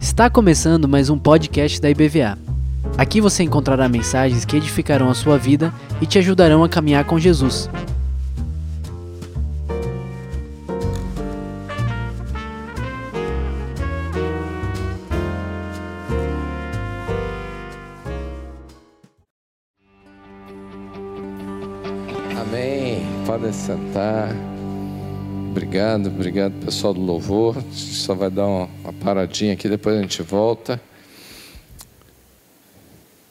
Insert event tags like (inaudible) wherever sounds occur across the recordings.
Está começando mais um podcast da IBVA. Aqui você encontrará mensagens que edificarão a sua vida e te ajudarão a caminhar com Jesus. Amém. Podem sentar. Obrigado, obrigado pessoal do louvor. A gente só vai dar uma, uma paradinha aqui, depois a gente volta.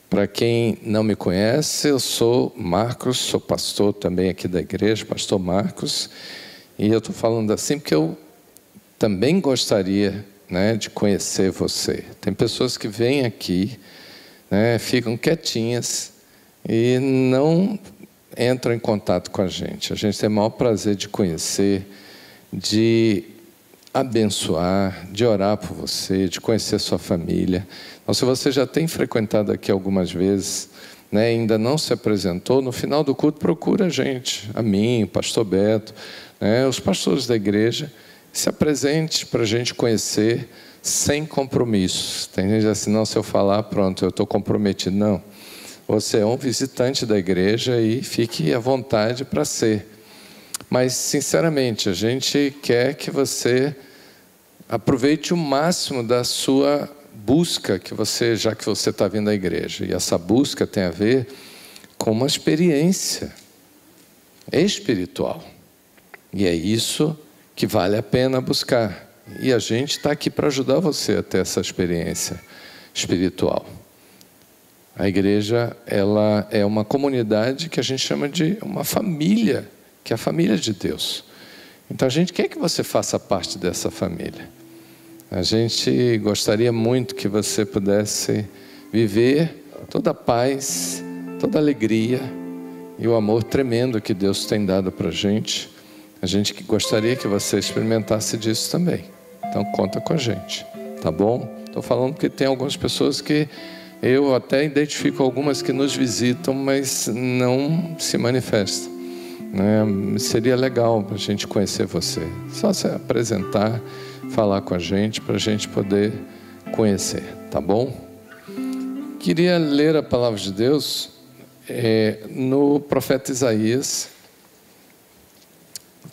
Para quem não me conhece, eu sou Marcos, sou pastor também aqui da igreja, pastor Marcos. E eu estou falando assim porque eu também gostaria né, de conhecer você. Tem pessoas que vêm aqui, né, ficam quietinhas e não entram em contato com a gente. A gente tem o maior prazer de conhecer, de abençoar, de orar por você, de conhecer sua família. Então, se você já tem frequentado aqui algumas vezes, né, ainda não se apresentou, no final do culto procura a gente, a mim, o pastor Beto, né, os pastores da igreja, se apresente para a gente conhecer sem compromissos. Tem gente assim, não, se eu falar, pronto, eu estou comprometido. Não. Você é um visitante da igreja e fique à vontade para ser. Mas, sinceramente, a gente quer que você aproveite o máximo da sua busca que você, já que você está vindo à igreja. E essa busca tem a ver com uma experiência espiritual. E é isso que vale a pena buscar. E a gente está aqui para ajudar você a ter essa experiência espiritual. A igreja ela é uma comunidade que a gente chama de uma família, que é a família de Deus. Então a gente quer que você faça parte dessa família. A gente gostaria muito que você pudesse viver toda a paz, toda a alegria e o amor tremendo que Deus tem dado para a gente. A gente gostaria que você experimentasse disso também. Então conta com a gente, tá bom? Estou falando porque tem algumas pessoas que eu até identifico algumas que nos visitam, mas não se manifestam. Né? Seria legal a gente conhecer você. Só se apresentar, falar com a gente, para a gente poder conhecer, tá bom? Queria ler a palavra de Deus é, no profeta Isaías,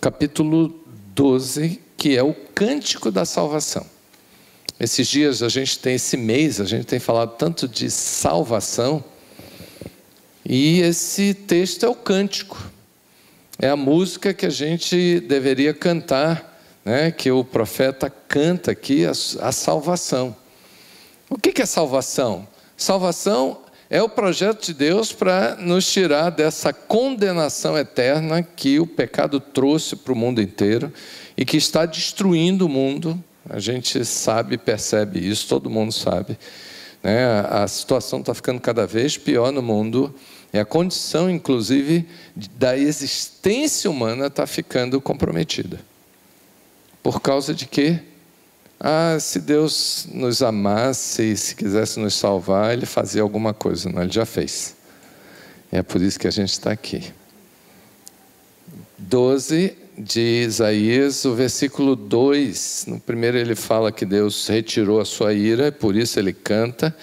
capítulo 12, que é o cântico da salvação. Esses dias a gente tem, esse mês, a gente tem falado tanto de salvação, e esse texto é o cântico, é a música que a gente deveria cantar, né, que o profeta canta aqui, a, a salvação. O que, que é salvação? Salvação é o projeto de Deus para nos tirar dessa condenação eterna que o pecado trouxe para o mundo inteiro e que está destruindo o mundo a gente sabe, percebe isso, todo mundo sabe. Né? A situação está ficando cada vez pior no mundo. E a condição, inclusive, da existência humana está ficando comprometida. Por causa de quê? Ah, se Deus nos amasse se quisesse nos salvar, Ele fazia alguma coisa. Não, Ele já fez. É por isso que a gente está aqui. 12 de Isaías, o versículo 2, no primeiro ele fala que Deus retirou a sua ira, por isso ele canta.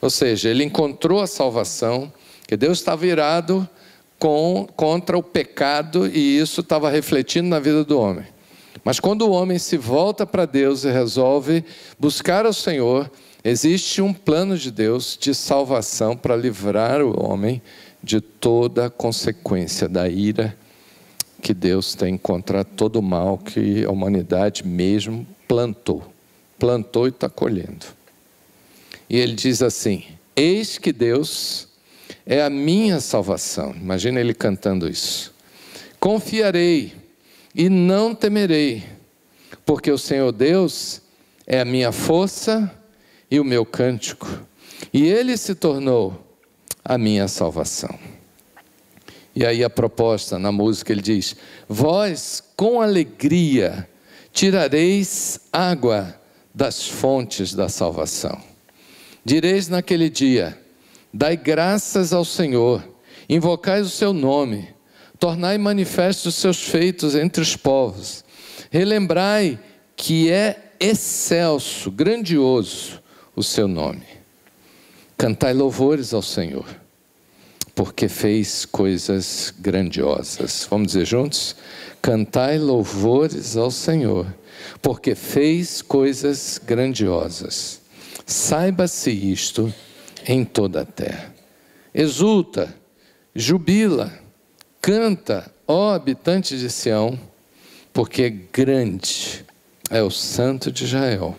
Ou seja, ele encontrou a salvação, que Deus estava irado com, contra o pecado e isso estava refletindo na vida do homem. Mas quando o homem se volta para Deus e resolve buscar o Senhor, existe um plano de Deus de salvação para livrar o homem de toda a consequência da ira que Deus tem contra todo o mal que a humanidade mesmo plantou. Plantou e está colhendo. E ele diz assim: Eis que Deus é a minha salvação. Imagina ele cantando isso. Confiarei e não temerei, porque o Senhor Deus é a minha força e o meu cântico, e ele se tornou a minha salvação. E aí a proposta na música ele diz: Vós com alegria tirareis água das fontes da salvação. Direis naquele dia: Dai graças ao Senhor, invocai o seu nome, tornai manifestos os seus feitos entre os povos. Relembrai que é excelso, grandioso o seu nome. Cantai louvores ao Senhor, porque fez coisas grandiosas. Vamos dizer juntos? Cantai louvores ao Senhor, porque fez coisas grandiosas. Saiba-se isto em toda a terra. Exulta, jubila, canta, ó habitante de Sião, porque grande é o Santo de Israel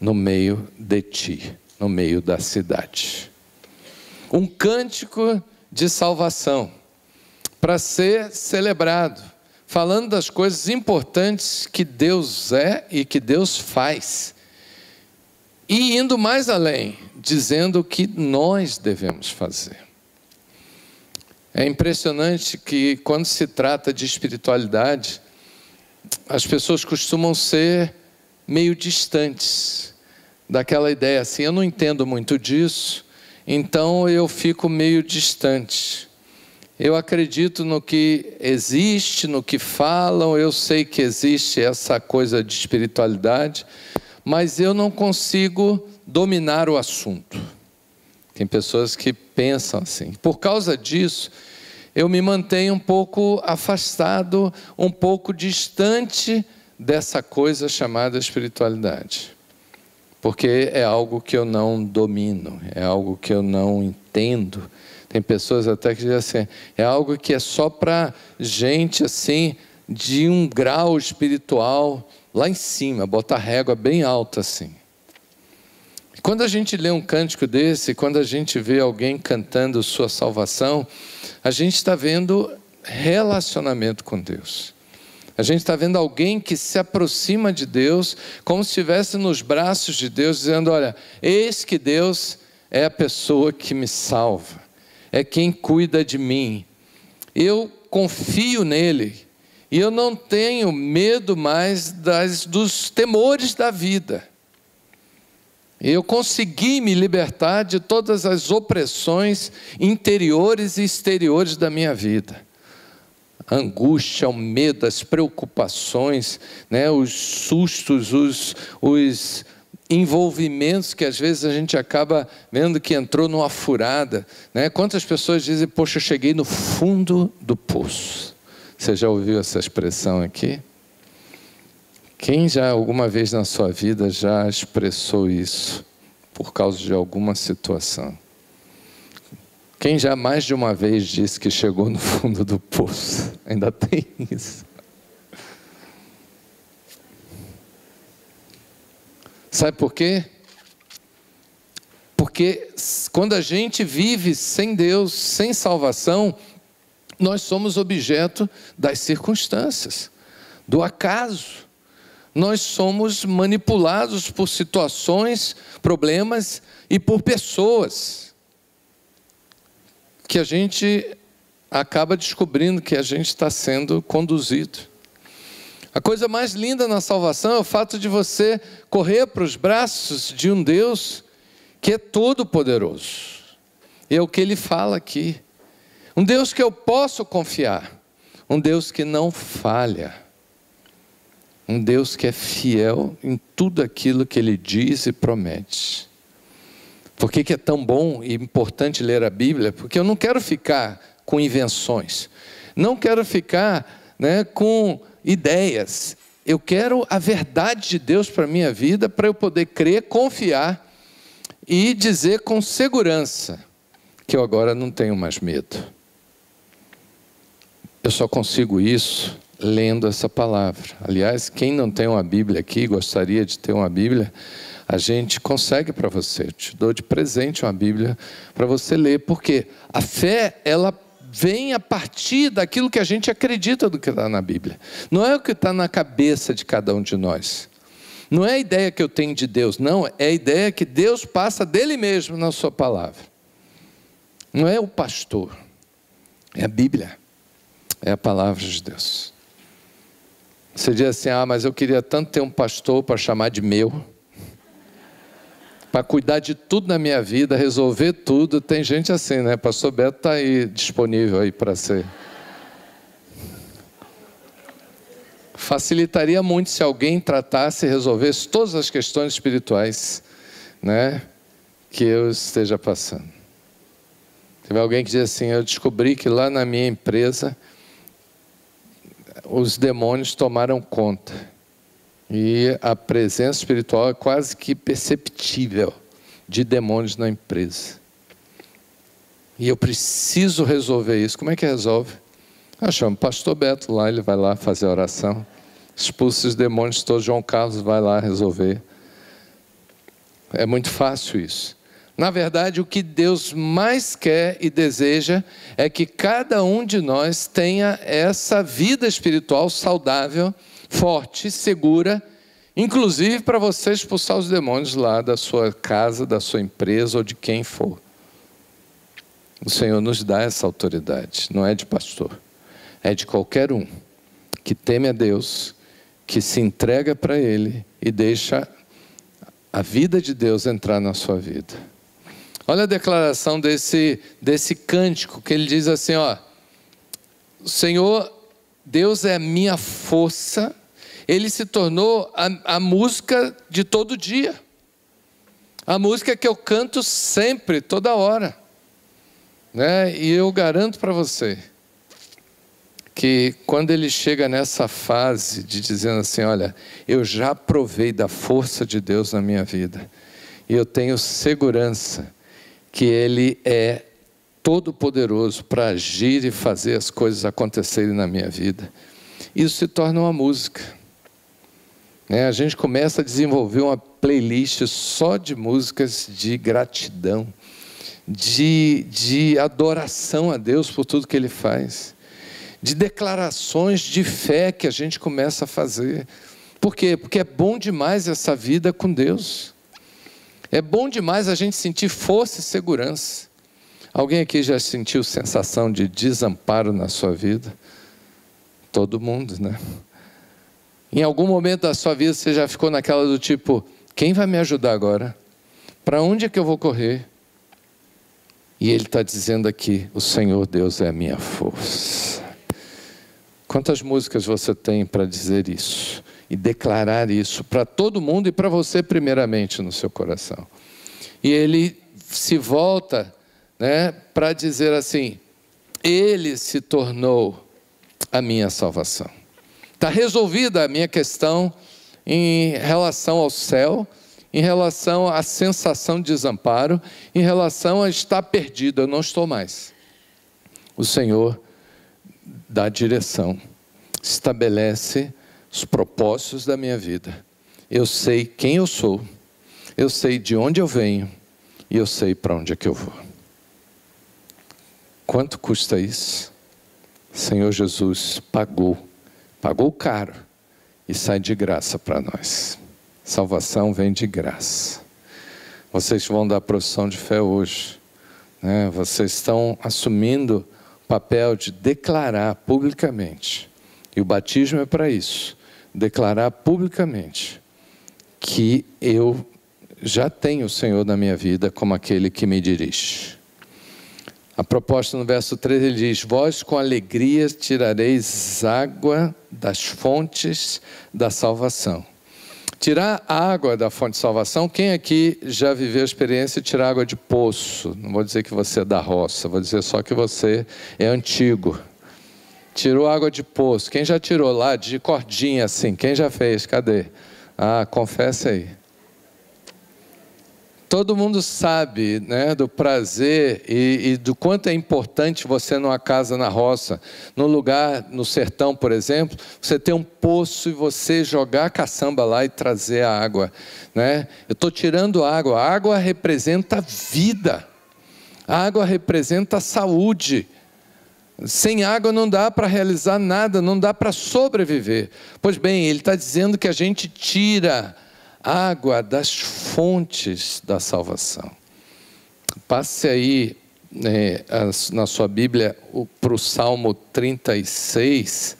no meio de ti, no meio da cidade. Um cântico de salvação para ser celebrado, falando das coisas importantes que Deus é e que Deus faz. E indo mais além, dizendo o que nós devemos fazer. É impressionante que, quando se trata de espiritualidade, as pessoas costumam ser meio distantes daquela ideia assim: eu não entendo muito disso, então eu fico meio distante. Eu acredito no que existe, no que falam, eu sei que existe essa coisa de espiritualidade, mas eu não consigo dominar o assunto. Tem pessoas que pensam assim. Por causa disso, eu me mantenho um pouco afastado, um pouco distante dessa coisa chamada espiritualidade. Porque é algo que eu não domino, é algo que eu não entendo. Tem pessoas até que dizem assim: é algo que é só para gente assim, de um grau espiritual lá em cima, botar régua bem alta assim. Quando a gente lê um cântico desse, quando a gente vê alguém cantando sua salvação, a gente está vendo relacionamento com Deus. A gente está vendo alguém que se aproxima de Deus, como se estivesse nos braços de Deus, dizendo: Olha, eis que Deus é a pessoa que me salva, é quem cuida de mim. Eu confio nele e eu não tenho medo mais das, dos temores da vida. Eu consegui me libertar de todas as opressões interiores e exteriores da minha vida. A angústia, o medo, as preocupações, né, os sustos, os, os envolvimentos que às vezes a gente acaba vendo que entrou numa furada. Né? Quantas pessoas dizem, poxa, eu cheguei no fundo do poço. Você já ouviu essa expressão aqui? Quem já alguma vez na sua vida já expressou isso por causa de alguma situação? Quem já mais de uma vez disse que chegou no fundo do poço? Ainda tem isso. Sabe por quê? Porque quando a gente vive sem Deus, sem salvação, nós somos objeto das circunstâncias, do acaso nós somos manipulados por situações, problemas e por pessoas que a gente acaba descobrindo que a gente está sendo conduzido. A coisa mais linda na salvação é o fato de você correr para os braços de um Deus que é todo-poderoso. É o que ele fala aqui. Um Deus que eu posso confiar. Um Deus que não falha. Um Deus que é fiel em tudo aquilo que ele diz e promete. Por que, que é tão bom e importante ler a Bíblia? Porque eu não quero ficar com invenções, não quero ficar né, com ideias. Eu quero a verdade de Deus para a minha vida, para eu poder crer, confiar e dizer com segurança que eu agora não tenho mais medo. Eu só consigo isso lendo essa palavra. Aliás, quem não tem uma Bíblia aqui, gostaria de ter uma Bíblia, a gente consegue para você. Eu te dou de presente uma Bíblia para você ler, porque a fé, ela vem a partir daquilo que a gente acredita do que está na Bíblia. Não é o que está na cabeça de cada um de nós. Não é a ideia que eu tenho de Deus, não, é a ideia que Deus passa dele mesmo na sua palavra. Não é o pastor, é a Bíblia, é a palavra de Deus. Você diz assim: ah, mas eu queria tanto ter um pastor para chamar de meu, para cuidar de tudo na minha vida, resolver tudo. Tem gente assim, né? Pastor Beto está aí disponível aí para ser. facilitaria muito se alguém tratasse e resolvesse todas as questões espirituais né, que eu esteja passando. Teve alguém que diz assim: Eu descobri que lá na minha empresa os demônios tomaram conta e a presença espiritual é quase que perceptível de demônios na empresa. E eu preciso resolver isso. Como é que resolve? Eu chamo o pastor Beto lá, ele vai lá fazer a oração, expulsa os demônios todos, João Carlos vai lá resolver. É muito fácil isso. Na verdade, o que Deus mais quer e deseja é que cada um de nós tenha essa vida espiritual saudável, forte, segura, inclusive para você expulsar os demônios lá da sua casa, da sua empresa ou de quem for. O Senhor nos dá essa autoridade, não é de pastor é de qualquer um que teme a Deus, que se entrega para Ele e deixa a vida de Deus entrar na sua vida. Olha a declaração desse, desse cântico, que ele diz assim: ó, o Senhor, Deus é a minha força, ele se tornou a, a música de todo dia, a música que eu canto sempre, toda hora, né? e eu garanto para você, que quando ele chega nessa fase de dizendo assim: Olha, eu já provei da força de Deus na minha vida, e eu tenho segurança que Ele é todo-poderoso para agir e fazer as coisas acontecerem na minha vida. Isso se torna uma música. Né? A gente começa a desenvolver uma playlist só de músicas de gratidão, de, de adoração a Deus por tudo que Ele faz de declarações de fé que a gente começa a fazer. Por quê? Porque é bom demais essa vida com Deus. É bom demais a gente sentir força e segurança. Alguém aqui já sentiu sensação de desamparo na sua vida? Todo mundo, né? Em algum momento da sua vida você já ficou naquela do tipo: quem vai me ajudar agora? Para onde é que eu vou correr? E ele está dizendo aqui: o Senhor Deus é a minha força. Quantas músicas você tem para dizer isso e declarar isso para todo mundo e para você primeiramente no seu coração? E ele se volta, né, para dizer assim: ele se tornou a minha salvação. Está resolvida a minha questão em relação ao céu, em relação à sensação de desamparo, em relação a estar perdido, eu não estou mais. O Senhor dá direção, estabelece os propósitos da minha vida. Eu sei quem eu sou, eu sei de onde eu venho e eu sei para onde é que eu vou. Quanto custa isso? Senhor Jesus pagou, pagou caro e sai de graça para nós. Salvação vem de graça. Vocês vão dar profissão de fé hoje. Né? Vocês estão assumindo papel de declarar publicamente, e o batismo é para isso declarar publicamente que eu já tenho o Senhor na minha vida como aquele que me dirige. A proposta no verso 3 ele diz: Vós com alegria tirareis água das fontes da salvação. Tirar água da fonte de salvação, quem aqui já viveu a experiência de tirar água de poço? Não vou dizer que você é da roça, vou dizer só que você é antigo. Tirou água de poço. Quem já tirou lá de cordinha assim? Quem já fez? Cadê? Ah, confessa aí. Todo mundo sabe né, do prazer e, e, do quanto é importante você numa casa na roça, no lugar, no sertão, por exemplo, você ter um poço e você jogar a caçamba lá e trazer a água. Né? Eu estou tirando água. A água representa vida. A água representa saúde. Sem água não dá para realizar nada, não dá para sobreviver. Pois bem, ele está dizendo que a gente tira água das fontes da salvação. Passe aí né, na sua Bíblia para o Salmo 36.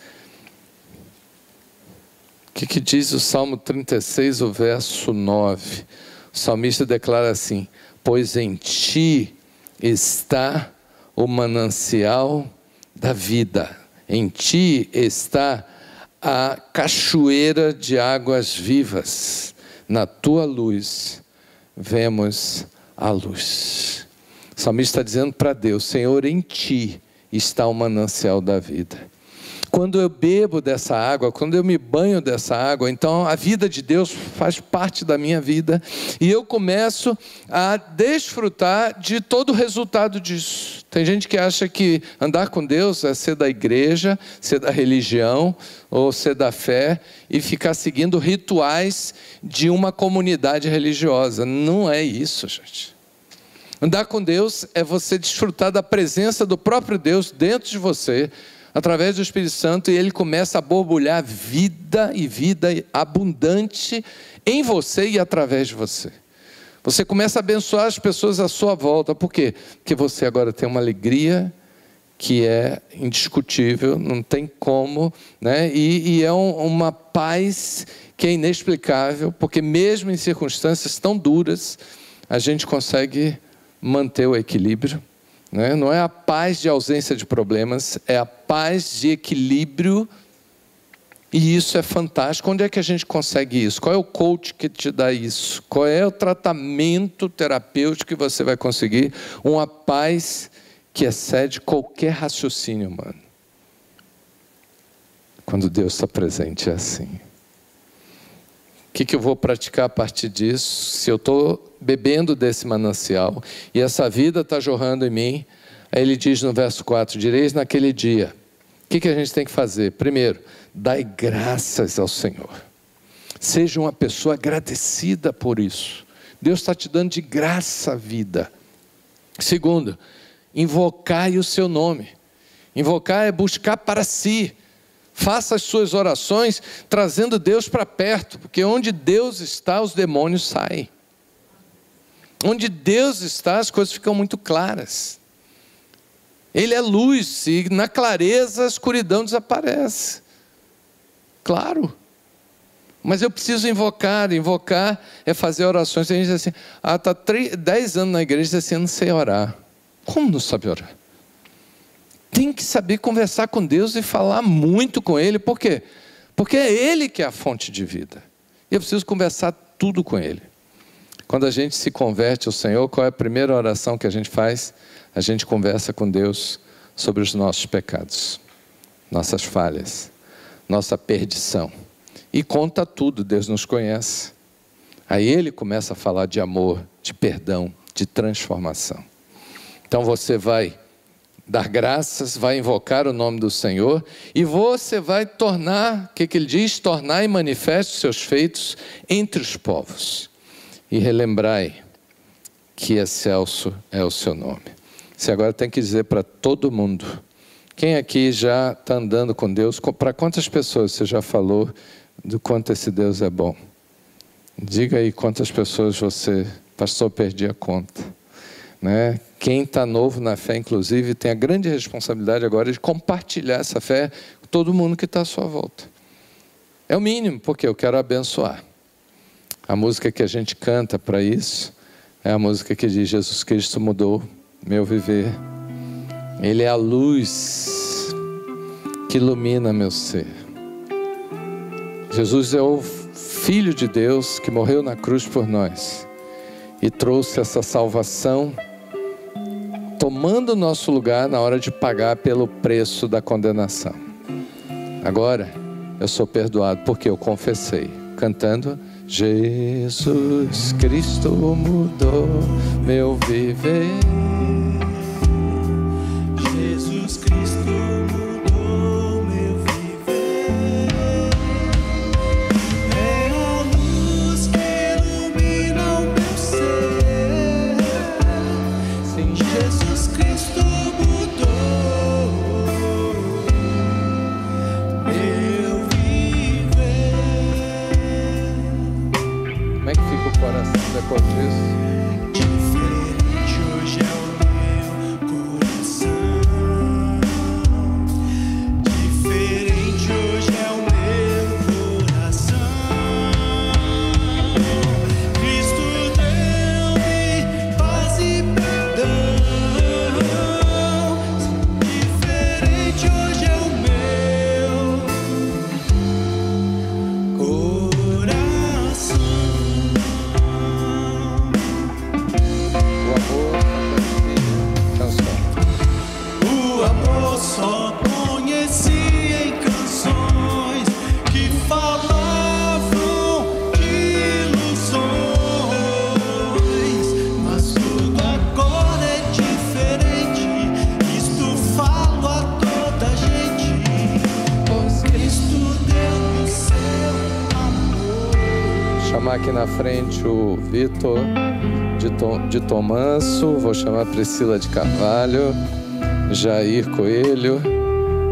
O que, que diz o Salmo 36, o verso 9? O salmista declara assim: Pois em ti está o manancial da vida, em ti está a cachoeira de águas vivas. Na tua luz vemos a luz. O salmista está dizendo para Deus: Senhor, em ti está o manancial da vida. Quando eu bebo dessa água, quando eu me banho dessa água, então a vida de Deus faz parte da minha vida e eu começo a desfrutar de todo o resultado disso. Tem gente que acha que andar com Deus é ser da igreja, ser da religião ou ser da fé e ficar seguindo rituais de uma comunidade religiosa. Não é isso, gente. Andar com Deus é você desfrutar da presença do próprio Deus dentro de você através do Espírito Santo, e ele começa a borbulhar vida e vida abundante em você e através de você. Você começa a abençoar as pessoas à sua volta. Por quê? Porque você agora tem uma alegria que é indiscutível, não tem como, né? e, e é um, uma paz que é inexplicável, porque mesmo em circunstâncias tão duras, a gente consegue manter o equilíbrio. Né? Não é a paz de ausência de problemas, é a paz de equilíbrio. E isso é fantástico. Onde é que a gente consegue isso? Qual é o coach que te dá isso? Qual é o tratamento terapêutico que você vai conseguir? Uma paz que excede qualquer raciocínio humano. Quando Deus está presente é assim. Que, que eu vou praticar a partir disso? Se eu estou bebendo desse manancial e essa vida está jorrando em mim. Aí ele diz no verso 4: Direis naquele dia. O que, que a gente tem que fazer? Primeiro, dai graças ao Senhor. Seja uma pessoa agradecida por isso. Deus está te dando de graça a vida. Segundo, invocai o seu nome. Invocar é buscar para si. Faça as suas orações trazendo Deus para perto, porque onde Deus está, os demônios saem. Onde Deus está, as coisas ficam muito claras. Ele é luz e na clareza a escuridão desaparece. Claro. Mas eu preciso invocar. Invocar é fazer orações. Tem gente assim: ah, está dez anos na igreja e assim, eu não sei orar. Como não sabe orar? Tem que saber conversar com Deus e falar muito com Ele. Por quê? Porque é Ele que é a fonte de vida. E eu preciso conversar tudo com Ele. Quando a gente se converte ao Senhor, qual é a primeira oração que a gente faz? A gente conversa com Deus sobre os nossos pecados, nossas falhas, nossa perdição. E conta tudo, Deus nos conhece. Aí ele começa a falar de amor, de perdão, de transformação. Então você vai dar graças, vai invocar o nome do Senhor e você vai tornar, o que, que ele diz? Tornar e manifeste os seus feitos entre os povos e relembrai que excelso é o seu nome. Você agora tem que dizer para todo mundo. Quem aqui já está andando com Deus? Para quantas pessoas você já falou do quanto esse Deus é bom? Diga aí quantas pessoas você, pastor, perdi a conta. Né? Quem está novo na fé, inclusive, tem a grande responsabilidade agora de compartilhar essa fé com todo mundo que está à sua volta. É o mínimo, porque eu quero abençoar. A música que a gente canta para isso é a música que diz: Jesus Cristo mudou meu viver. Ele é a luz que ilumina meu ser. Jesus é o Filho de Deus que morreu na cruz por nós e trouxe essa salvação, tomando o nosso lugar na hora de pagar pelo preço da condenação. Agora eu sou perdoado porque eu confessei, cantando. Jesus Cristo mudou meu viver. Frente o Vitor de, Tom, de Tomanso, vou chamar Priscila de Carvalho, Jair Coelho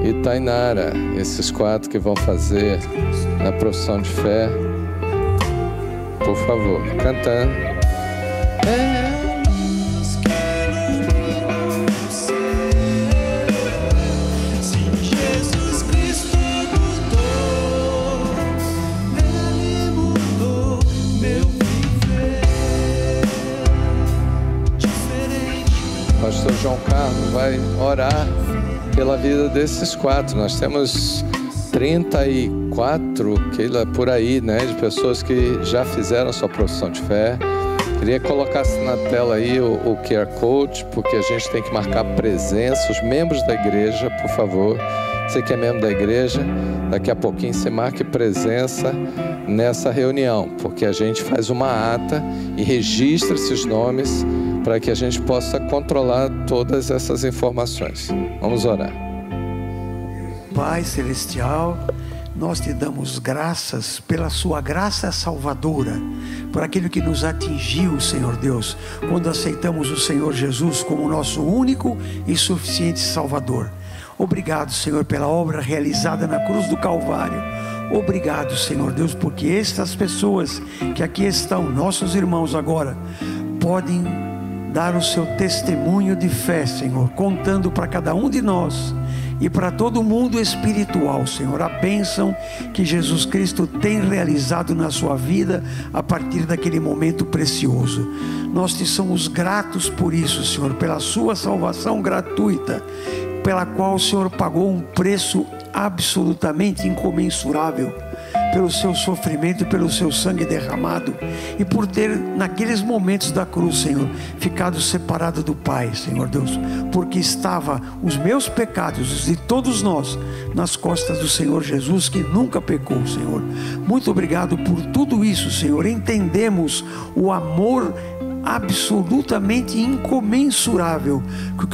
e Tainara, esses quatro que vão fazer na profissão de fé. Por favor, cantando. Orar pela vida desses quatro. Nós temos 34, Keila, por aí, né, de pessoas que já fizeram sua profissão de fé. Queria colocar na tela aí o, o QR Code, porque a gente tem que marcar presença. Os membros da igreja, por favor. Você que é membro da igreja, daqui a pouquinho você marque presença nessa reunião, porque a gente faz uma ata e registra esses nomes para que a gente possa controlar todas essas informações. Vamos orar. Pai Celestial, nós te damos graças pela Sua graça salvadora, por aquilo que nos atingiu, Senhor Deus, quando aceitamos o Senhor Jesus como nosso único e suficiente Salvador. Obrigado, Senhor, pela obra realizada na cruz do Calvário. Obrigado, Senhor Deus, porque estas pessoas que aqui estão, nossos irmãos agora, podem dar o seu testemunho de fé, Senhor, contando para cada um de nós e para todo mundo espiritual, Senhor, a bênção que Jesus Cristo tem realizado na sua vida a partir daquele momento precioso. Nós te somos gratos por isso, Senhor, pela sua salvação gratuita, pela qual o Senhor pagou um preço absolutamente incomensurável pelo seu sofrimento pelo seu sangue derramado e por ter naqueles momentos da cruz, Senhor, ficado separado do Pai, Senhor Deus, porque estava os meus pecados, os de todos nós, nas costas do Senhor Jesus que nunca pecou, Senhor. Muito obrigado por tudo isso, Senhor. Entendemos o amor absolutamente incomensurável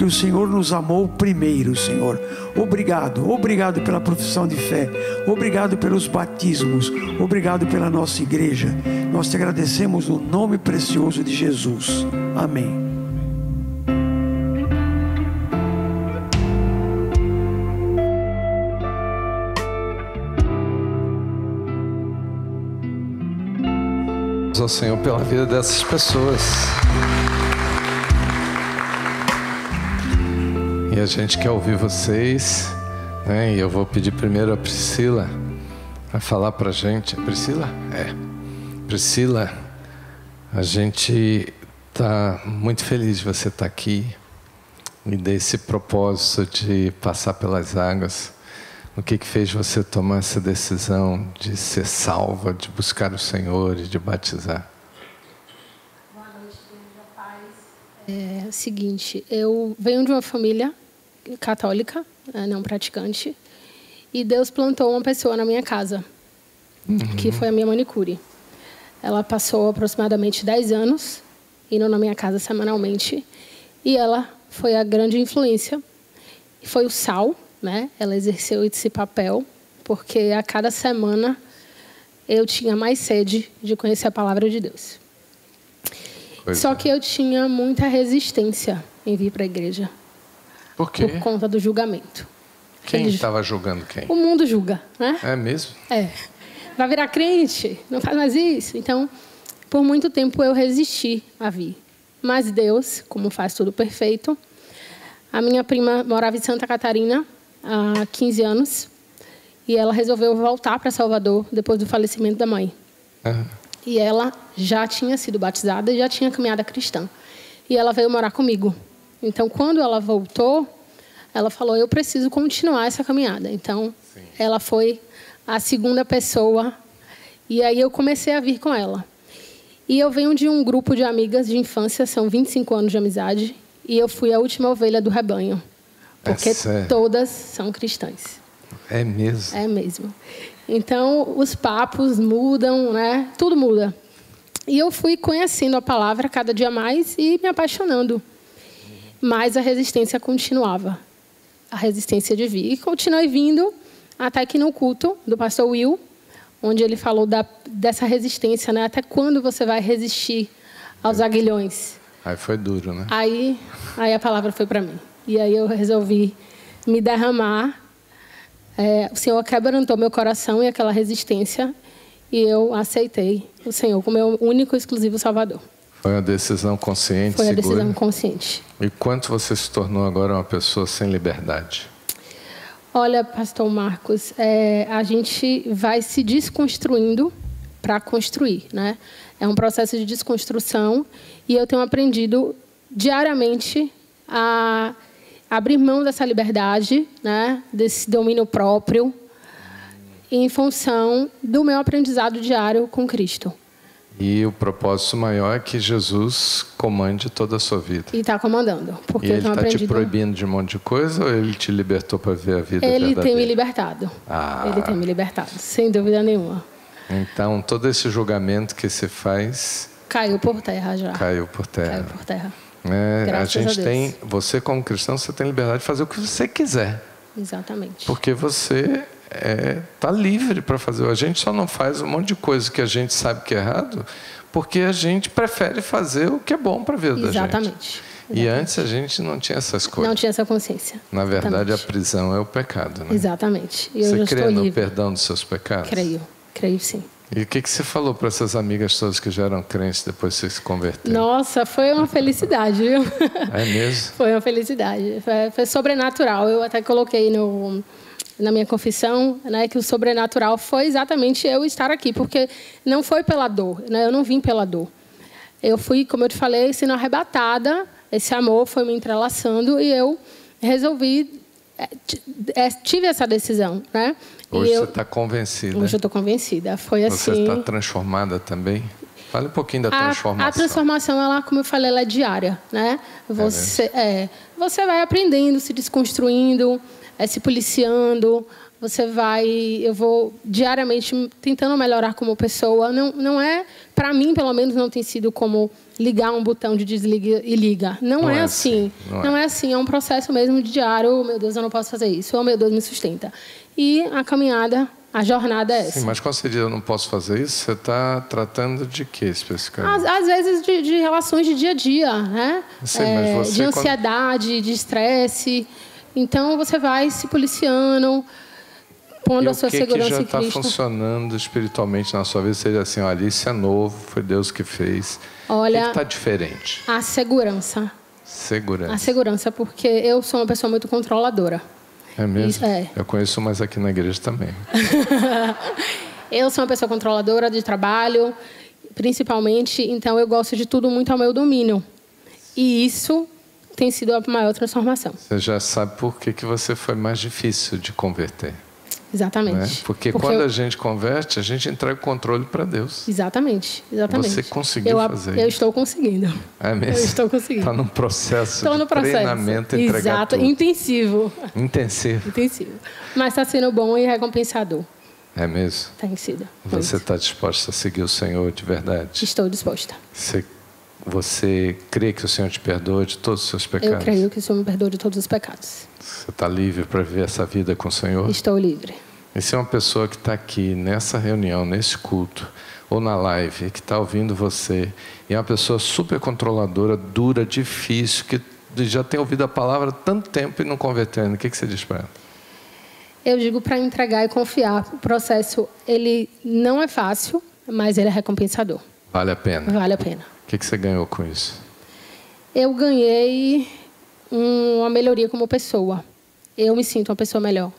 que o Senhor nos amou primeiro, Senhor. Obrigado, obrigado pela profissão de fé, obrigado pelos batismos, obrigado pela nossa igreja. Nós te agradecemos no nome precioso de Jesus. Amém. Ao Senhor pela vida dessas pessoas. E a gente quer ouvir vocês, né? E eu vou pedir primeiro a Priscila a falar pra gente. Priscila? É. Priscila, a gente tá muito feliz de você estar aqui e desse propósito de passar pelas águas. O que, que fez você tomar essa decisão de ser salva, de buscar o Senhor e de batizar? É o seguinte, eu venho de uma família católica, né, não praticante, e Deus plantou uma pessoa na minha casa, que foi a minha manicure. Ela passou aproximadamente 10 anos indo na minha casa semanalmente, e ela foi a grande influência. Foi o sal, né? Ela exerceu esse papel, porque a cada semana eu tinha mais sede de conhecer a palavra de Deus. Pois Só é. que eu tinha muita resistência em vir para a igreja Por quê? por conta do julgamento. Quem estava julgando quem? O mundo julga, né? É mesmo? É. Vai virar crente, não faz mais isso. Então, por muito tempo eu resisti a vir. Mas Deus, como faz tudo perfeito, a minha prima morava em Santa Catarina há 15 anos e ela resolveu voltar para Salvador depois do falecimento da mãe. Ah, E ela já tinha sido batizada e já tinha caminhada cristã. E ela veio morar comigo. Então, quando ela voltou, ela falou: Eu preciso continuar essa caminhada. Então, ela foi a segunda pessoa. E aí eu comecei a vir com ela. E eu venho de um grupo de amigas de infância, são 25 anos de amizade. E eu fui a última ovelha do rebanho. É Porque sério? todas são cristãs. é mesmo. É mesmo. Então, os papos mudam, né? Tudo muda. E eu fui conhecendo a palavra cada dia mais e me apaixonando. Mas a resistência continuava. A resistência de vir. E continuei vindo até que no culto do pastor Will, onde ele falou da, dessa resistência, né? Até quando você vai resistir aos aguilhões? Aí foi duro, né? Aí, aí a palavra foi para mim. E aí eu resolvi me derramar. É, o Senhor quebrantou meu coração e aquela resistência. E eu aceitei o Senhor como meu único e exclusivo Salvador. Foi uma decisão consciente, Foi a segura. decisão consciente. E quanto você se tornou agora uma pessoa sem liberdade? Olha, Pastor Marcos, é, a gente vai se desconstruindo para construir, né? É um processo de desconstrução e eu tenho aprendido diariamente a abrir mão dessa liberdade, né? Desse domínio próprio, em função do meu aprendizado diário com Cristo. E o propósito maior é que Jesus comande toda a sua vida. E está comandando, porque E ele está te aprendido. proibindo de um monte de coisa ou ele te libertou para ver a vida Ele tem verdadeira? me libertado. Ah. Ele tem me libertado, sem dúvida nenhuma. Então, todo esse julgamento que se faz Caiu por terra já. caiu por terra. Caiu por terra. É, a a gente Deus. tem, você como cristão, você tem liberdade de fazer o que você quiser, Exatamente. porque você está livre para fazer. A gente só não faz um monte de coisa que a gente sabe que é errado, porque a gente prefere fazer o que é bom para a vida da gente. Exatamente. E antes a gente não tinha essas coisas. Não tinha essa consciência. Na verdade, a Exatamente. prisão é o pecado, né? Exatamente. Eu Você crê no livre. perdão dos seus pecados? Creio. Creio sim. E o que, que você falou para essas amigas todas que já eram crentes depois que você se converteu? Nossa, foi uma felicidade, viu? (laughs) É mesmo? Foi uma felicidade. Foi, foi sobrenatural. Eu até coloquei no, na minha confissão né, que o sobrenatural foi exatamente eu estar aqui, porque não foi pela dor, né? eu não vim pela dor. Eu fui, como eu te falei, sendo arrebatada, esse amor foi me entrelaçando e eu resolvi, tive essa decisão. Né? Hoje eu, você está convencida. hoje eu estou convencida. Foi Você assim. está transformada também? Fale um pouquinho da A, transformação. a transformação, ela, como eu falei, ela é diária, né? Você, é, você vai aprendendo, se desconstruindo, é, se policiando. Você vai, eu vou diariamente tentando melhorar como pessoa. Não, não é, para mim, pelo menos, não tem sido como ligar um botão de desliga e liga. Não, Não é, é assim. assim, não Não, é. é assim. É um processo mesmo de diário. Oh, meu Deus, eu não posso fazer isso. Oh, meu Deus, me sustenta. E a caminhada, a jornada é essa. Sim, mas quando você diz eu não posso fazer isso, você está tratando de quê especificamente? Às, às vezes de, de relações de dia a dia, né? Sim, mas você de quando- ansiedade, de estresse. Então você vai se policiando, pondo e a o sua que, que segurança já em está Cristo. funcionando espiritualmente na sua vida? Seja assim, olha, isso é novo, foi Deus que fez. Olha- o que está diferente? A segurança. Segurança. A segurança, porque eu sou uma pessoa muito controladora. É mesmo? Isso, é. Eu conheço umas aqui na igreja também. (laughs) Eu sou uma pessoa controladora de trabalho, principalmente, então eu gosto de tudo muito ao meu domínio. E isso tem sido a maior transformação. Você já sabe por que, que você foi mais difícil de converter. Exatamente. Né? Porque, quando a gente converte, a gente entrega o controle para Deus. Exatamente, exatamente. Você conseguiu eu, fazer Eu isso. estou conseguindo. É mesmo? Eu estou conseguindo. Está num processo Estou de no processo. treinamento Exato, tudo. intensivo. Intensivo. Intensivo. Mas está sendo bom e recompensador. É mesmo? Tem sido. Você está disposta a seguir o Senhor de verdade? Estou disposta. Você, você crê que o Senhor te perdoa de todos os seus pecados? Eu creio que o Senhor me perdoa de todos os pecados. Você está livre para viver essa vida com o Senhor? Estou livre. E se é uma pessoa que está aqui nessa reunião, nesse culto, ou na live, que está ouvindo você, e é uma pessoa super controladora, dura, difícil, que já tem ouvido a palavra há tanto tempo e não convertendo, o que, que você diz para ela? Eu digo para entregar e confiar. O processo, ele não é fácil, mas ele é recompensador. Vale a pena. Vale a pena. O que, que você ganhou com isso? Eu ganhei um- uma melhoria como pessoa. Eu me sinto uma pessoa melhor.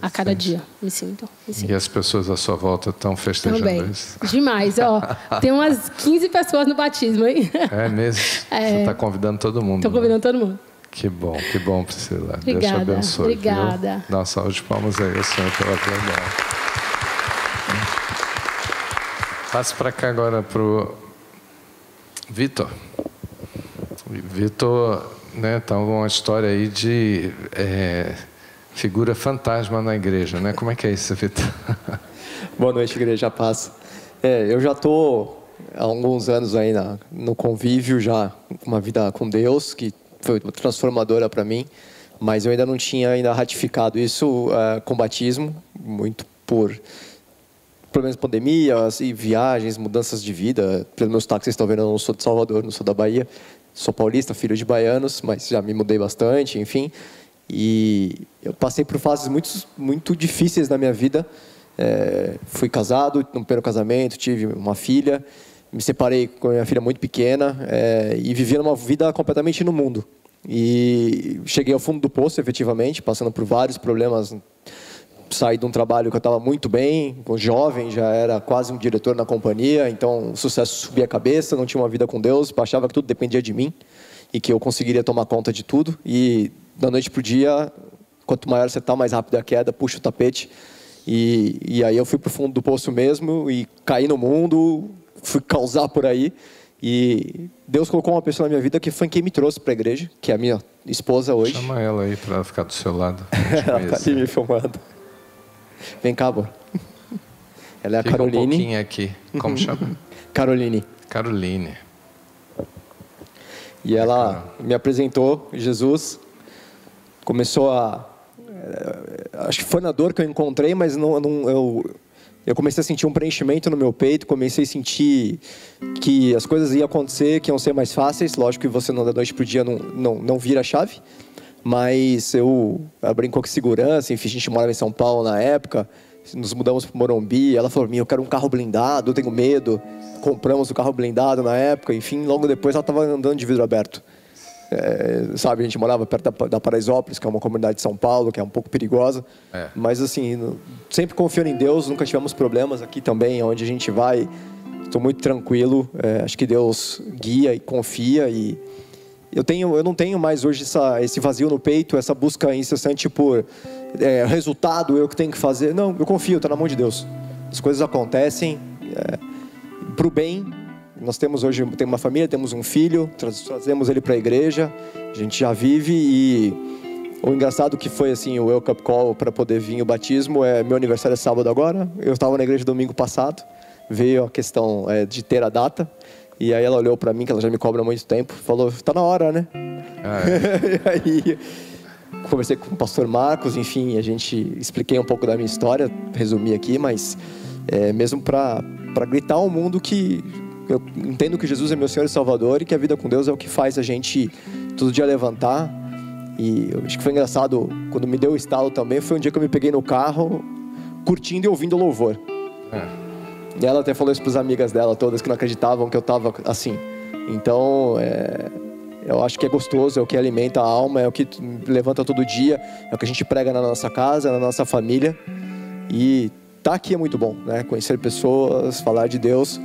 A cada dia, me sinto. Me sinto. E as pessoas à sua volta estão festejando Também. isso? Demais, ó. (laughs) Tem umas 15 pessoas no batismo, hein? É mesmo? (laughs) Você está convidando todo mundo. Estou né? convidando todo mundo. Que bom, que bom, Priscila. Deus te Obrigada, abençoe. obrigada. Viu? Dá uma salva de palmas aí Senhor pela verdade. Passe para cá agora para o Vitor. Vitor, né, tá uma história aí de é, figura fantasma na igreja, né? Como é que é isso, Vitor? (laughs) Boa noite, Igreja Paz. É, eu já tô há alguns anos aí na, no convívio, já uma vida com Deus, que foi transformadora para mim, mas eu ainda não tinha ainda ratificado isso é, com batismo, muito por problemas de pandemias e viagens, mudanças de vida. Pelos meus táxis, vocês estão vendo, eu não sou de Salvador, não sou da Bahia. Sou paulista, filho de baianos, mas já me mudei bastante, enfim. E eu passei por fases muito, muito difíceis na minha vida. É, fui casado, no primeiro casamento, tive uma filha. Me separei com a minha filha muito pequena é, e vivia uma vida completamente no mundo. E cheguei ao fundo do poço, efetivamente, passando por vários problemas saí de um trabalho que eu estava muito bem, jovem, já era quase um diretor na companhia, então o sucesso subia a cabeça, não tinha uma vida com Deus, achava que tudo dependia de mim e que eu conseguiria tomar conta de tudo. E da noite para o dia, quanto maior você está, mais rápido é a queda, puxa o tapete. E, e aí eu fui para o fundo do poço mesmo e caí no mundo, fui causar por aí. E Deus colocou uma pessoa na minha vida que foi quem me trouxe para a igreja, que é a minha esposa hoje. Chama ela aí para ficar do seu lado. (laughs) ela está ali me filmando. Vem cá, amor. Ela é a Fica Caroline. um pouquinho aqui. Como (laughs) chama? Caroline. Caroline. E ela me apresentou Jesus. Começou a. eh, Acho que foi na dor que eu encontrei, mas não, não- eu, eu comecei a sentir um preenchimento no meu peito. Comecei a sentir que as coisas iam acontecer, que iam ser mais fáceis. Lógico que você não da noite pro dia não, não, não vira a chave. Mas eu, ela brincou com segurança, enfim, a gente morava em São Paulo na época, nos mudamos para Morumbi, ela falou, eu quero um carro blindado, eu tenho medo. Compramos o carro blindado na época, enfim, logo depois ela estava andando de vidro aberto. É, sabe, a gente morava perto da, da Paraisópolis, que é uma comunidade de São Paulo, que é um pouco perigosa. É. Mas assim, sempre confiando em Deus, nunca tivemos problemas aqui também, onde a gente vai. Estou muito tranquilo. é, acho que Deus guia e confia e eu tenho, eu não tenho mais hoje essa, esse vazio no peito, essa busca incessante por é, resultado, eu que tenho que fazer. Não, eu confio, está na mão de Deus. As coisas acontecem é, para o bem. Nós temos hoje tem uma família, temos um filho, tra- trazemos ele para a igreja, a gente já vive e o engraçado que foi assim o wake up call para poder vir o batismo é meu aniversário é sábado agora. Eu estava na igreja domingo passado, veio a questão é, de ter a data. E aí ela olhou para mim, que ela já me cobra há muito tempo, falou: "Tá na hora, né?" Ah, é. (laughs) e aí conversei com o pastor Marcos, enfim, a gente expliquei um pouco da minha história, resumi aqui, mas é, mesmo para gritar ao mundo que eu entendo que Jesus é meu Senhor e Salvador e que a vida com Deus é o que faz a gente todo dia levantar. E eu acho que foi engraçado, quando me deu o estalo também, foi um dia que eu me peguei no carro, curtindo e ouvindo louvor. É. E ela até falou isso para as amigas dela, todas que não acreditavam que eu estava assim. Então, é, eu acho que é gostoso, é o que alimenta a alma, é o que levanta todo dia, é o que a gente prega na nossa casa, na nossa família. E tá aqui é muito bom, né? Conhecer pessoas, falar de Deus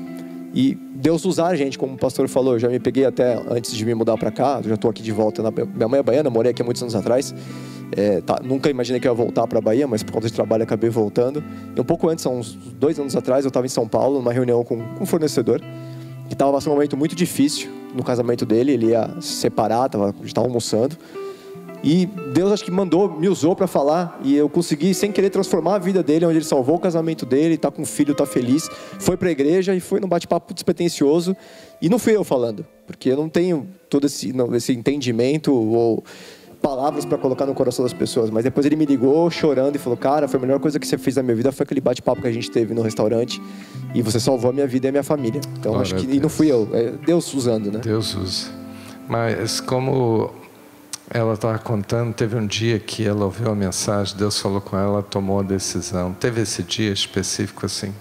e Deus usar a gente, como o pastor falou. Eu já me peguei até antes de me mudar para cá, já estou aqui de volta. Na, minha mãe é baiana, morei aqui há muitos anos atrás. É, tá, nunca imaginei que eu ia voltar para a Bahia, mas por conta de trabalho acabei voltando. E um pouco antes, há uns dois anos atrás, eu estava em São Paulo, numa reunião com, com um fornecedor, que estava passando um momento muito difícil no casamento dele. Ele ia se separar, tava, estava almoçando. E Deus acho que mandou, me usou para falar e eu consegui sem querer transformar a vida dele, onde ele salvou o casamento dele, tá com um filho, tá feliz, foi para a igreja e foi num bate-papo despretensioso e não fui eu falando, porque eu não tenho todo esse, não, esse entendimento ou palavras para colocar no coração das pessoas, mas depois ele me ligou chorando e falou: "Cara, foi a melhor coisa que você fez na minha vida foi aquele bate-papo que a gente teve no restaurante e você salvou a minha vida e a minha família". Então Glória acho que e não fui eu, é Deus usando, né? Deus usa. Mas como ela estava contando, teve um dia que ela ouviu a mensagem, Deus falou com ela, tomou a decisão. Teve esse dia específico assim?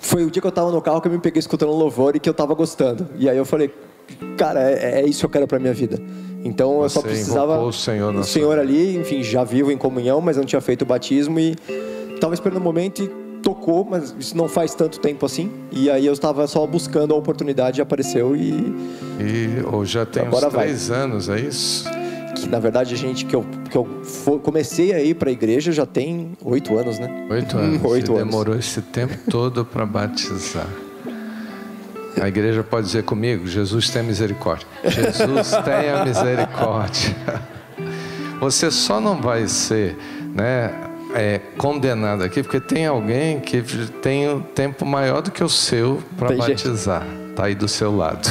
Foi o dia que eu tava no carro que eu me peguei escutando louvor e que eu tava gostando. E aí eu falei, cara, é, é isso que eu quero pra minha vida. Então eu só Você precisava. o Senhor o Senhor ali, enfim, já vivo em comunhão, mas não tinha feito o batismo e tava esperando o momento e tocou, mas isso não faz tanto tempo assim. E aí eu estava só buscando a oportunidade e apareceu e E já tem Agora uns vai. três anos, é isso? que na verdade a gente que eu, que eu comecei a ir pra igreja já tem oito anos, né? Oito anos. (laughs) Oito anos. demorou esse tempo todo para batizar. A igreja pode dizer comigo: Jesus tem misericórdia. Jesus (laughs) tenha misericórdia. Você só não vai ser, né, é, condenado aqui, porque tem alguém que tem um tempo maior do que o seu para Tem gente. batizar. Tá aí do seu lado.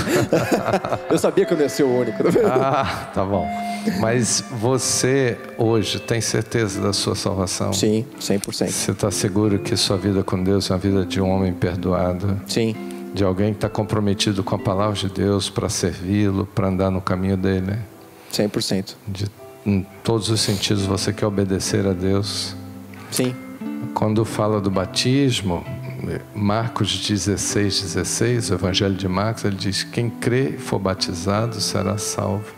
(laughs) Eu sabia que eu não ia ser o único. ah, tá bom. Mas você hoje tem certeza da sua salvação? Sim, 100%. Você está seguro que sua vida com Deus é uma vida de um homem perdoado? Sim, De alguém que está comprometido com a palavra de Deus para servi-lo, para andar no caminho dele? 100%. De, em todos os sentidos você quer obedecer a Deus? Sim, Quando fala do batismo, Marcos 16, 16, o Evangelho de Marcos, ele diz: Quem crê e for batizado será salvo.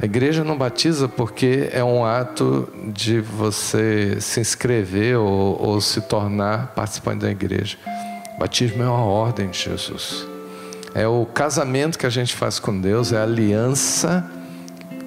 A igreja não batiza porque é um ato de você se inscrever ou, ou se tornar participante da igreja. Batismo é uma ordem de Jesus. É o casamento que a gente faz com Deus, é a aliança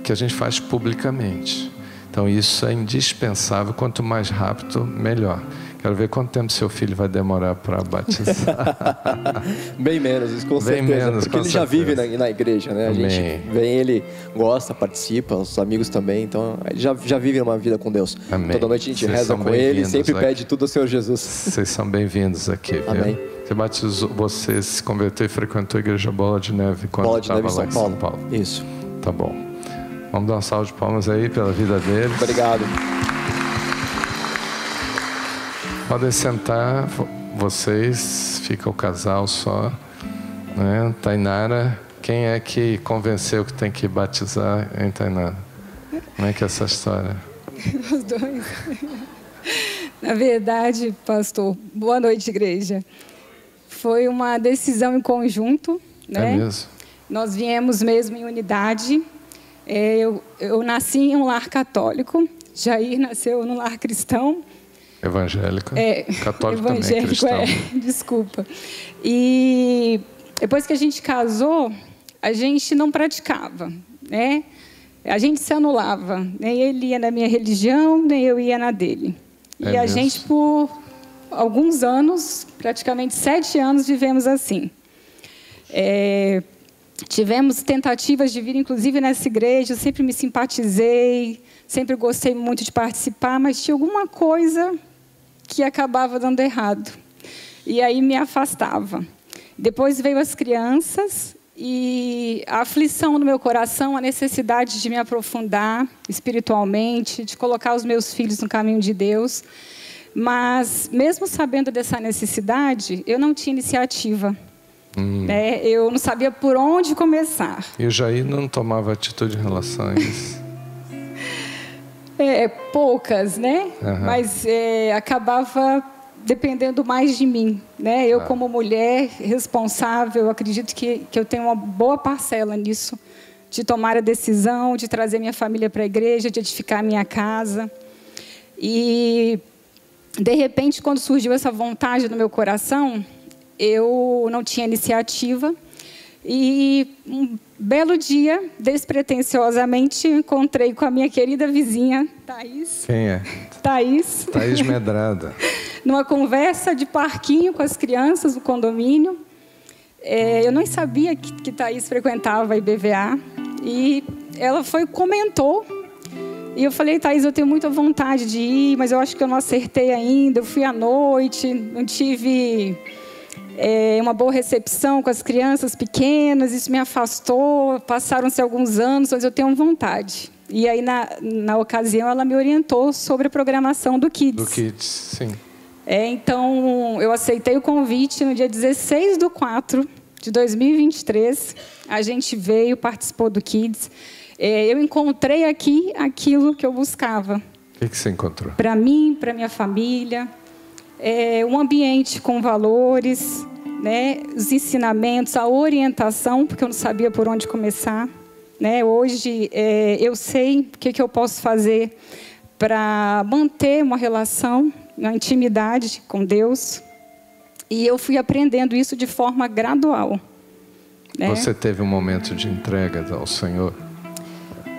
que a gente faz publicamente. Então isso é indispensável, quanto mais rápido, melhor. Quero ver quanto tempo seu filho vai demorar para batizar. (laughs) bem menos, isso com Bem certeza. menos, porque ele já vive na, certeza. na igreja, né? A Amém. gente vem, ele gosta, participa, os amigos também, então ele já, já vive uma vida com Deus. Amém. Toda noite a gente Vocês reza com ele, bem-vindos sempre aqui. pede tudo ao Senhor Jesus. Vocês são bem-vindos aqui, viu? Amém. Você batizou, você se converteu e frequentou a igreja Bola de Neve quando Bola de Neve lá São em Paulo. São Paulo. Isso. Tá bom. Vamos dar uma salva de palmas aí pela vida deles. Obrigado. Podem sentar, vo- vocês, fica o casal só. Né? Tainara, quem é que convenceu que tem que batizar em Tainara? Como é que é essa história? (laughs) Os dois. Na verdade, pastor, boa noite, igreja. Foi uma decisão em conjunto, né? É mesmo? Nós viemos mesmo em unidade. É, eu, eu nasci em um lar católico, Jair nasceu num lar cristão. Evangélico? É, Católico também, evangélico, cristão. é, (laughs) desculpa. E depois que a gente casou, a gente não praticava, né? A gente se anulava. Nem ele ia na minha religião, nem eu ia na dele. É e a mesmo? gente, por alguns anos, praticamente sete anos, vivemos assim. É, tivemos tentativas de vir, inclusive, nessa igreja. Eu sempre me simpatizei, sempre gostei muito de participar, mas tinha alguma coisa que acabava dando errado. E aí me afastava. Depois veio as crianças e a aflição no meu coração, a necessidade de me aprofundar espiritualmente, de colocar os meus filhos no caminho de Deus. Mas, mesmo sabendo dessa necessidade, eu não tinha iniciativa. né? Eu não sabia por onde começar. E o Jair não tomava atitude em relação a isso. É, poucas, né? Aham. Mas é, acabava dependendo mais de mim, né? Eu como mulher responsável, acredito que, que eu tenho uma boa parcela nisso, de tomar a decisão, de trazer minha família para a igreja, de edificar a minha casa. E de repente, quando surgiu essa vontade no meu coração, eu não tinha iniciativa. E um belo dia, despretensiosamente, encontrei com a minha querida vizinha, Thaís. Quem é? Thaís, Thaís Medrada. (laughs) numa conversa de parquinho com as crianças no condomínio. É, eu não sabia que, que Thaís frequentava a IBVA. E ela foi comentou. E eu falei, Thaís, eu tenho muita vontade de ir, mas eu acho que eu não acertei ainda. Eu fui à noite, não tive é, uma boa recepção com as crianças pequenas, isso me afastou. Passaram-se alguns anos, mas eu tenho vontade. E aí, na, na ocasião, ela me orientou sobre a programação do Kids. Do Kids, sim. É, então, eu aceitei o convite no dia 16 de 4 de 2023. A gente veio, participou do Kids. É, eu encontrei aqui aquilo que eu buscava O que, que você encontrou? para mim, para minha família, é, um ambiente com valores, né, os ensinamentos, a orientação, porque eu não sabia por onde começar. Né? Hoje é, eu sei o que, que eu posso fazer para manter uma relação, uma intimidade com Deus. E eu fui aprendendo isso de forma gradual. né? Você teve um momento de entrega ao Senhor?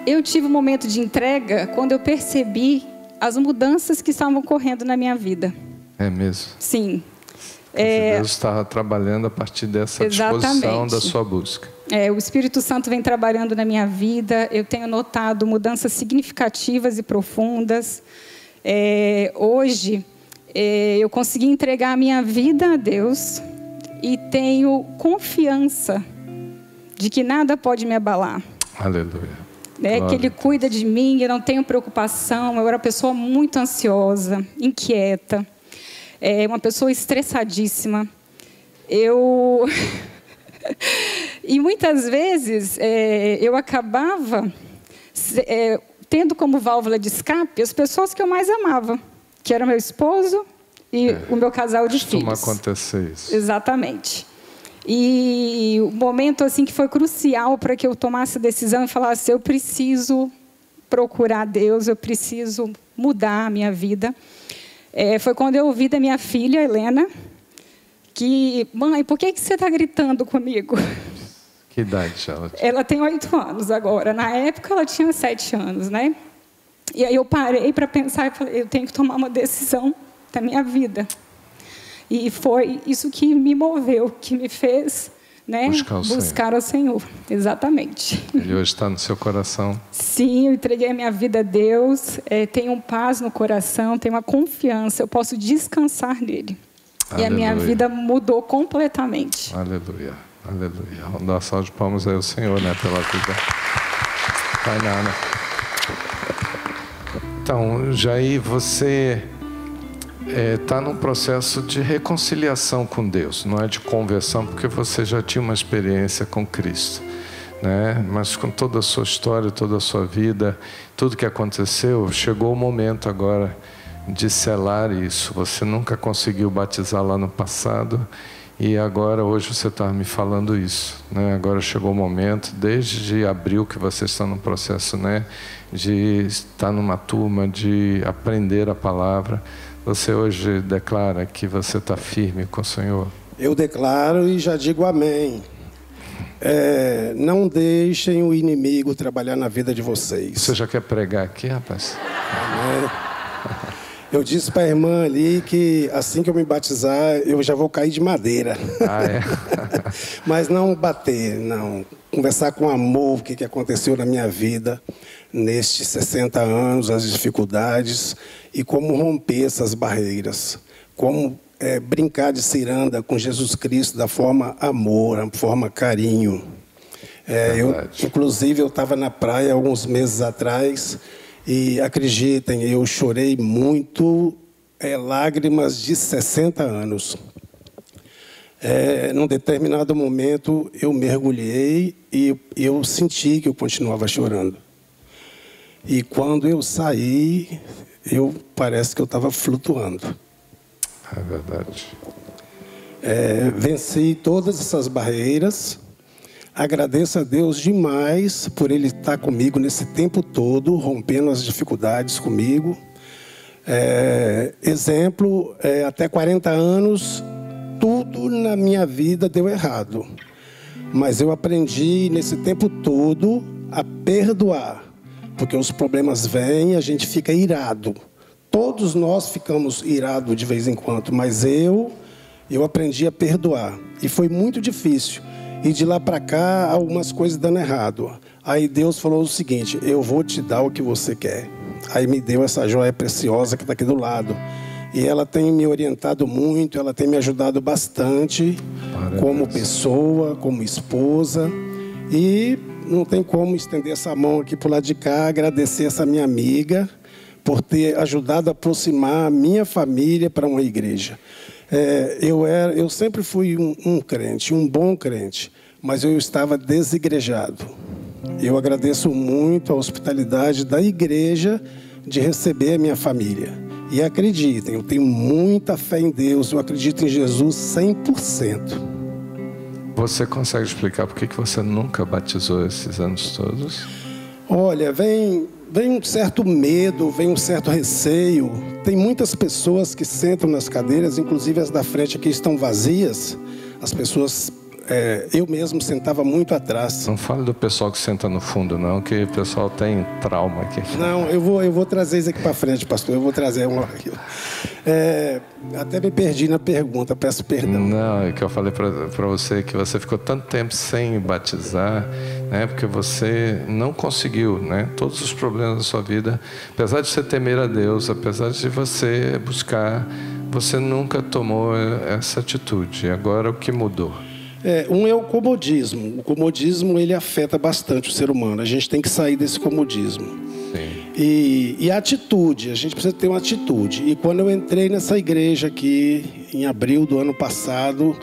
Eu tive um momento de entrega quando eu percebi as mudanças que estavam ocorrendo na minha vida. É mesmo? Sim. É, Deus estava trabalhando a partir dessa disposição Exatamente. da sua busca. é, o Espírito Santo vem trabalhando na minha vida. Eu tenho notado mudanças significativas e profundas. É, hoje, é, eu consegui entregar a minha vida a Deus e tenho confiança de que nada pode me abalar. Aleluia. Glória. Que Ele cuida de mim, eu não tenho preocupação. Eu era uma pessoa muito ansiosa, inquieta, é, uma pessoa estressadíssima. Eu. (laughs) e muitas vezes é, eu acabava é, tendo como válvula de escape as pessoas que eu mais amava, que era meu esposo e o meu casal de Costuma filhos. acontecer isso. Exatamente. E o momento assim que foi crucial para que eu tomasse a decisão e falasse eu preciso procurar Deus, eu preciso mudar a minha vida, é, foi quando eu ouvi da minha filha Helena que mãe, por que que você está gritando comigo? Que idade ela tinha? Ela tem oito anos agora. Na época ela tinha sete anos, né? E aí eu parei para pensar e falei, eu tenho que tomar uma decisão da minha vida. E foi isso que me moveu, que me fez, né, Buscar o Senhor. buscar o Senhor. Exatamente. Ele hoje está no seu coração. Sim, eu entreguei a minha vida a Deus, eh, tenho um paz no coração, tenho uma confiança, eu posso descansar nele. E a minha Aleluia. vida mudou completamente. Aleluia. Aleluia. Vamos dar uma salva de palmas aí ao Senhor, né? Pela vida. Vai nada. Então, Jair, você está num processo de reconciliação com Deus, não é de conversão, porque você já tinha uma experiência com Cristo. Né? Mas com toda a sua história, toda a sua vida, tudo que aconteceu, chegou o momento agora de selar isso. Você nunca conseguiu batizar lá no passado e agora, hoje, você está me falando isso. Né? Agora chegou o momento, desde abril que você está no processo né? de estar numa turma, de aprender a palavra. Você hoje declara que você está firme com o Senhor. Eu declaro e já digo amém. É, não deixem o inimigo trabalhar na vida de vocês. Você já quer pregar aqui, rapaz? Eu disse para a irmã ali que assim que eu me batizar, eu já vou cair de madeira. Ah, é? (laughs) Mas não bater, não. Conversar com amor o que, que aconteceu na minha vida nestes 60 anos, as dificuldades e como romper essas barreiras. Como é, brincar de ciranda com Jesus Cristo da forma amor, da forma carinho. É, eu, inclusive, eu estava na praia alguns meses atrás e acreditem, eu chorei muito, é, lágrimas de 60 anos. É, num determinado momento, eu mergulhei e eu senti que eu continuava chorando. E quando eu saí, eu parece que eu estava flutuando. É verdade. É, venci todas essas barreiras. Agradeço a Deus demais por Ele estar comigo nesse tempo todo, rompendo as dificuldades comigo. É, exemplo, é, até 40 anos, tudo na minha vida deu errado. Mas eu aprendi nesse tempo todo a perdoar. Porque os problemas vêm e a gente fica irado. Todos nós ficamos irados de vez em quando, mas eu eu aprendi a perdoar. E foi muito difícil. E de lá para cá, algumas coisas dando errado. Aí Deus falou o seguinte: Eu vou te dar o que você quer. Aí me deu essa joia preciosa que está aqui do lado. E ela tem me orientado muito, ela tem me ajudado bastante, Parabéns. como pessoa, como esposa. E não tem como estender essa mão aqui para lado de cá, agradecer essa minha amiga por ter ajudado a aproximar a minha família para uma igreja. É, eu, era, eu sempre fui um, um crente, um bom crente, mas eu estava desigrejado. Eu agradeço muito a hospitalidade da igreja de receber a minha família. E acreditem, eu tenho muita fé em Deus, eu acredito em Jesus 100%. Você consegue explicar por que que você nunca batizou esses anos todos? Olha, vem, vem um certo medo, vem um certo receio. Tem muitas pessoas que sentam nas cadeiras, inclusive as da frente aqui estão vazias. As pessoas, é, eu mesmo sentava muito atrás. Não fale do pessoal que senta no fundo, não, que o pessoal tem trauma aqui. Não, eu vou, eu vou trazer isso aqui para frente, pastor. Eu vou trazer uma. É, até me perdi na pergunta, peço perdão. Não, é que eu falei para você que você ficou tanto tempo sem batizar, né? Porque você não conseguiu, né? Todos os problemas da sua vida, apesar de você temer a Deus, apesar de você buscar, você nunca tomou essa atitude. Agora o que mudou? É, um é o comodismo. O comodismo ele afeta bastante o ser humano. A gente tem que sair desse comodismo. E, e a atitude, a gente precisa ter uma atitude. E quando eu entrei nessa igreja aqui, em abril do ano passado,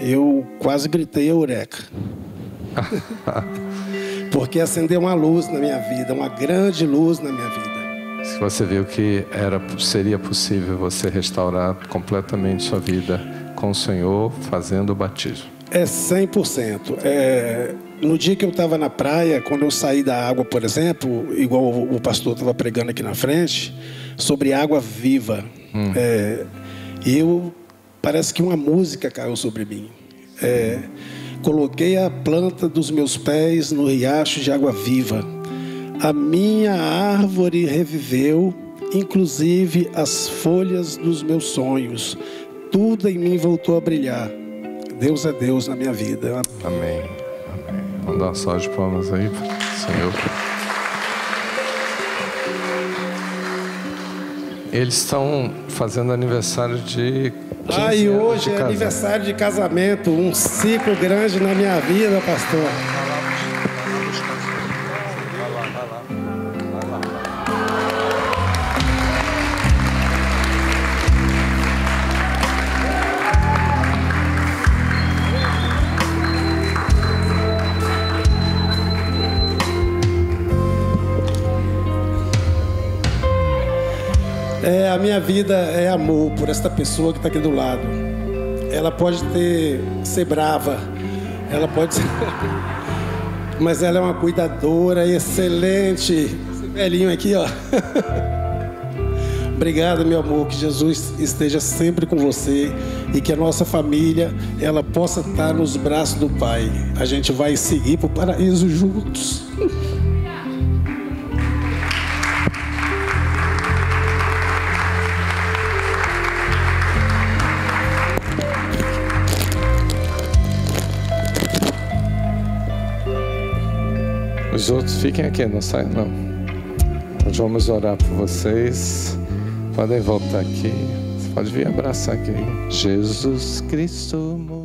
eu quase gritei eureka. (laughs) Porque acendeu uma luz na minha vida, uma grande luz na minha vida. Se você viu que era, seria possível você restaurar completamente sua vida com o Senhor fazendo o batismo. É 100%. É, no dia que eu estava na praia, quando eu saí da água, por exemplo, igual o, pastor estava pregando aqui na frente, sobre água viva, Hum. é, eu parece que uma música caiu sobre mim. É, coloquei a planta dos meus pés no riacho de água viva. A minha árvore reviveu, inclusive as folhas dos meus sonhos. Tudo em mim voltou a brilhar. Deus é Deus na minha vida. Amém. Amém. Vamos dar uma salva de palmas aí Senhor. Eles estão fazendo aniversário de 15 Ah, e hoje é aniversário de casamento, um ciclo grande na minha vida, pastor. A minha vida é amor por esta pessoa que está aqui do lado. Ela pode ter ser brava, ela pode ser, (laughs) mas ela é uma cuidadora excelente. Esse velhinho aqui, ó. (laughs) Obrigado, meu amor, que Jesus esteja sempre com você e que a nossa família ela possa estar nos braços do Pai. A gente vai seguir para o paraíso juntos. (laughs) Os outros fiquem aqui, não saiam não. Nós vamos orar por vocês. Podem voltar aqui. Você pode vir abraçar aqui. Jesus Cristo.